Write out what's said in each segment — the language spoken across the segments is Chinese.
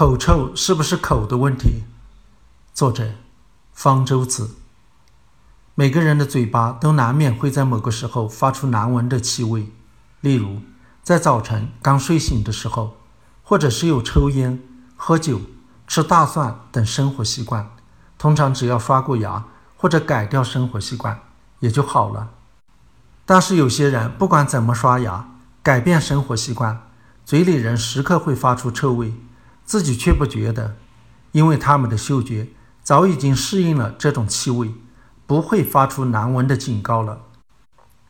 口臭是不是口的问题？作者：方舟子。每个人的嘴巴都难免会在某个时候发出难闻的气味，例如在早晨刚睡醒的时候，或者是有抽烟、喝酒、吃大蒜等生活习惯。通常只要刷过牙或者改掉生活习惯，也就好了。但是有些人不管怎么刷牙、改变生活习惯，嘴里仍时刻会发出臭味。自己却不觉得，因为他们的嗅觉早已经适应了这种气味，不会发出难闻的警告了。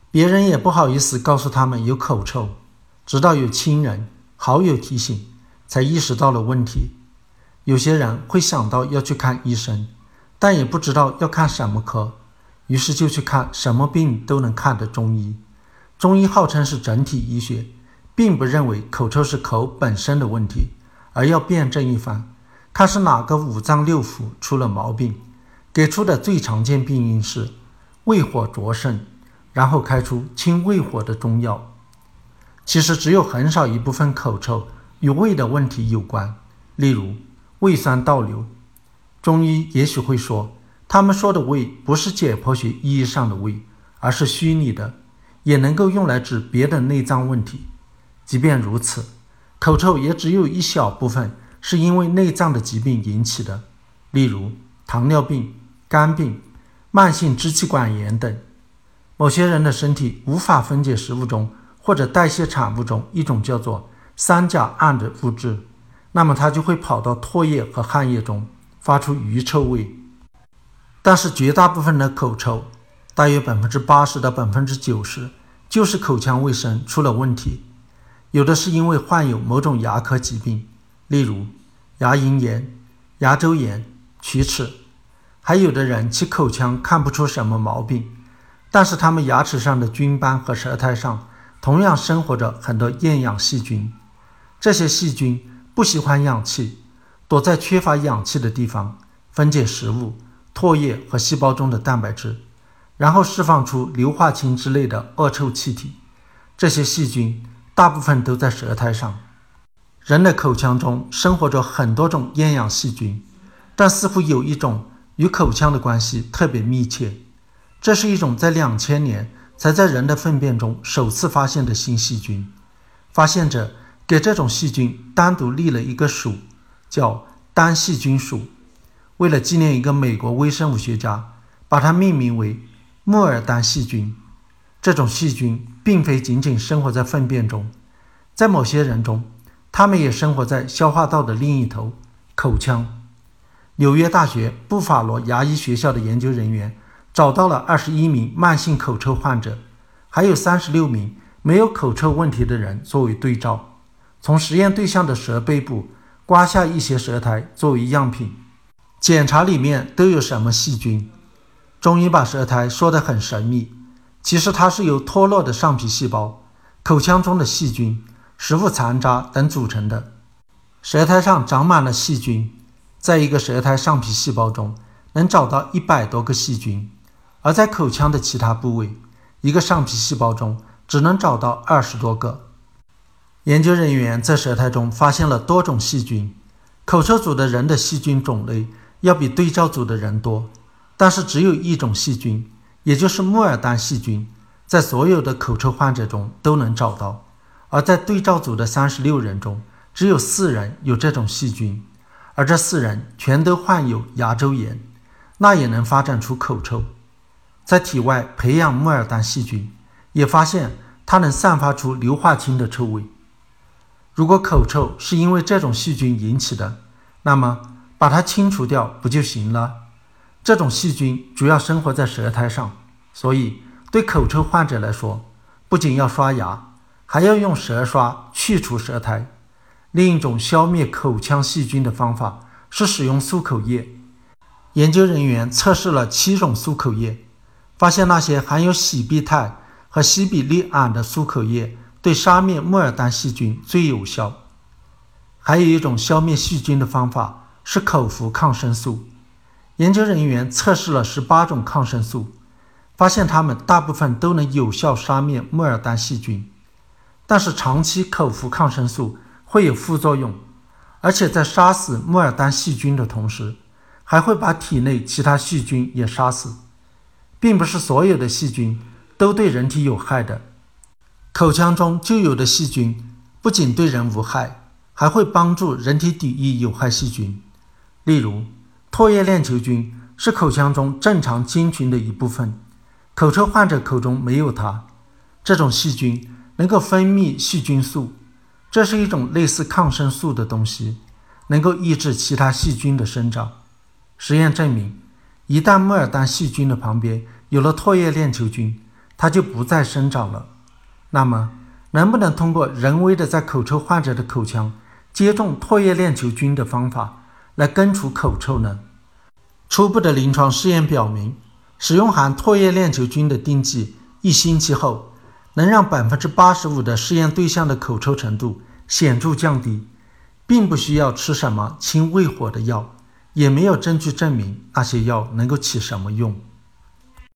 别人也不好意思告诉他们有口臭，直到有亲人、好友提醒，才意识到了问题。有些人会想到要去看医生，但也不知道要看什么科，于是就去看什么病都能看的中医。中医号称是整体医学，并不认为口臭是口本身的问题。而要辩证一番，看是哪个五脏六腑出了毛病，给出的最常见病因是胃火灼盛，然后开出清胃火的中药。其实只有很少一部分口臭与胃的问题有关，例如胃酸倒流。中医也许会说，他们说的胃不是解剖学意义上的胃，而是虚拟的，也能够用来治别的内脏问题。即便如此。口臭也只有一小部分是因为内脏的疾病引起的，例如糖尿病、肝病、慢性支气管炎等。某些人的身体无法分解食物中或者代谢产物中一种叫做三甲胺的物质，那么它就会跑到唾液和汗液中发出余臭味。但是绝大部分的口臭，大约百分之八十到百分之九十，就是口腔卫生出了问题。有的是因为患有某种牙科疾病，例如牙龈炎、牙周炎、龋齿；还有的人其口腔看不出什么毛病，但是他们牙齿上的菌斑和舌苔上同样生活着很多厌氧细菌。这些细菌不喜欢氧气，躲在缺乏氧气的地方分解食物、唾液和细胞中的蛋白质，然后释放出硫化氢之类的恶臭气体。这些细菌。大部分都在舌苔上。人的口腔中生活着很多种厌氧细菌，但似乎有一种与口腔的关系特别密切。这是一种在两千年才在人的粪便中首次发现的新细菌。发现者给这种细菌单独立了一个属，叫单细菌属。为了纪念一个美国微生物学家，把它命名为莫尔丹细菌。这种细菌并非仅仅生活在粪便中，在某些人中，它们也生活在消化道的另一头——口腔。纽约大学布法罗牙医学校的研究人员找到了二十一名慢性口臭患者，还有三十六名没有口臭问题的人作为对照，从实验对象的舌背部刮下一些舌苔作为样品，检查里面都有什么细菌。中医把舌苔说得很神秘。其实它是由脱落的上皮细胞、口腔中的细菌、食物残渣等组成的。舌苔上长满了细菌，在一个舌苔上皮细胞中能找到一百多个细菌，而在口腔的其他部位，一个上皮细胞中只能找到二十多个。研究人员在舌苔中发现了多种细菌，口臭组的人的细菌种类要比对照组的人多，但是只有一种细菌。也就是木尔丹细菌，在所有的口臭患者中都能找到，而在对照组的三十六人中，只有四人有这种细菌，而这四人全都患有牙周炎，那也能发展出口臭。在体外培养木尔丹细菌，也发现它能散发出硫化氢的臭味。如果口臭是因为这种细菌引起的，那么把它清除掉不就行了？这种细菌主要生活在舌苔上，所以对口臭患者来说，不仅要刷牙，还要用舌刷去除舌苔。另一种消灭口腔细菌的方法是使用漱口液。研究人员测试了七种漱口液，发现那些含有洗必肽和西比利胺的漱口液对杀灭木尔丹细菌最有效。还有一种消灭细菌的方法是口服抗生素。研究人员测试了十八种抗生素，发现它们大部分都能有效杀灭木尔丹细菌，但是长期口服抗生素会有副作用，而且在杀死木尔丹细菌的同时，还会把体内其他细菌也杀死，并不是所有的细菌都对人体有害的。口腔中就有的细菌不仅对人无害，还会帮助人体抵御有害细菌。例如，唾液链球菌是口腔中正常菌群的一部分，口臭患者口中没有它。这种细菌能够分泌细菌素。这是一种类似抗生素的东西，能够抑制其他细菌的生长。实验证明，一旦木尔丹细菌的旁边有了唾液链球菌，它就不再生长了。那么，能不能通过人为的在口臭患者的口腔接种唾液链球菌的方法来根除口臭呢？初步的临床试验表明，使用含唾液链球菌的定剂一星期后。能让百分之八十五的试验对象的口臭程度显著降低，并不需要吃什么清胃火的药，也没有证据证明那些药能够起什么用。